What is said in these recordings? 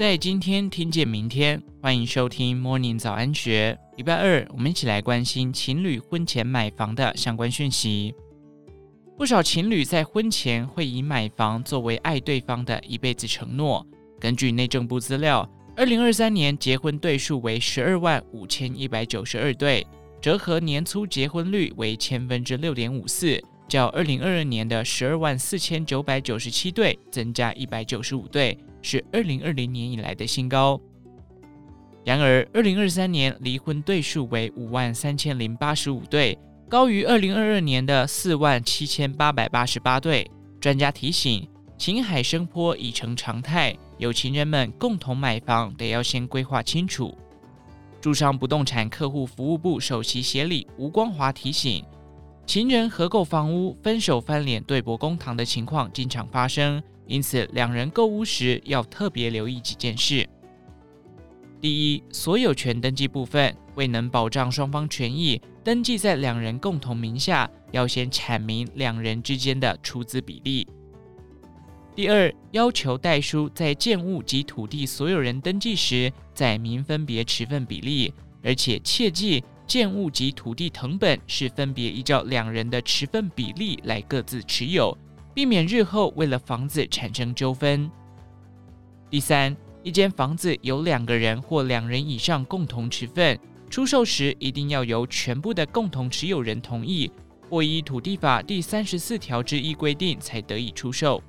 在今天听见明天，欢迎收听 Morning 早安学。礼拜二，我们一起来关心情侣婚前买房的相关讯息。不少情侣在婚前会以买房作为爱对方的一辈子承诺。根据内政部资料，二零二三年结婚对数为十二万五千一百九十二对，折合年初结婚率为千分之六点五四，较二零二二年的十二万四千九百九十七对增加一百九十五对。是二零二零年以来的新高。然而，二零二三年离婚对数为五万三千零八十五对，高于二零二二年的四万七千八百八十八对。专家提醒，情海生波已成常态，有情人们共同买房得要先规划清楚。住商不动产客户服务部首席协理吴光华提醒，情人合购房屋分手翻脸对簿公堂的情况经常发生。因此，两人购屋时要特别留意几件事。第一，所有权登记部分未能保障双方权益，登记在两人共同名下，要先阐明两人之间的出资比例。第二，要求代书在建物及土地所有人登记时，载明分别持份比例，而且切记建物及土地成本是分别依照两人的持份比例来各自持有。避免日后为了房子产生纠纷。第三，一间房子有两个人或两人以上共同持份，出售时一定要由全部的共同持有人同意，或依土地法第三十四条之一规定才得以出售。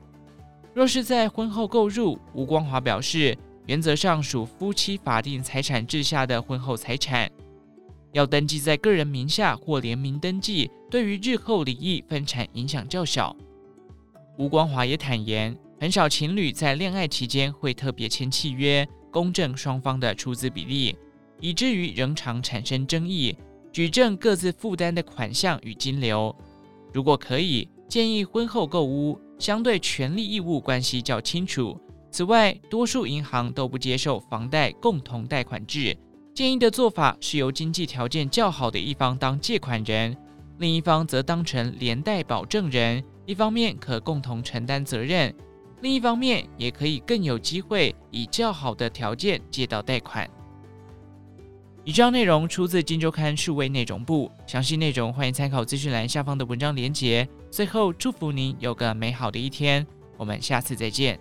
若是在婚后购入，吴光华表示，原则上属夫妻法定财产制下的婚后财产，要登记在个人名下或联名登记，对于日后离异分产影响较小。吴光华也坦言，很少情侣在恋爱期间会特别签契约，公证双方的出资比例，以至于仍常产生争议，举证各自负担的款项与金流。如果可以，建议婚后购屋，相对权利义务关系较清楚。此外，多数银行都不接受房贷共同贷款制，建议的做法是由经济条件较好的一方当借款人，另一方则当成连带保证人。一方面可共同承担责任，另一方面也可以更有机会以较好的条件借到贷款。以上内容出自《金周刊》数位内容部，详细内容欢迎参考资讯栏下方的文章连结。最后，祝福您有个美好的一天，我们下次再见。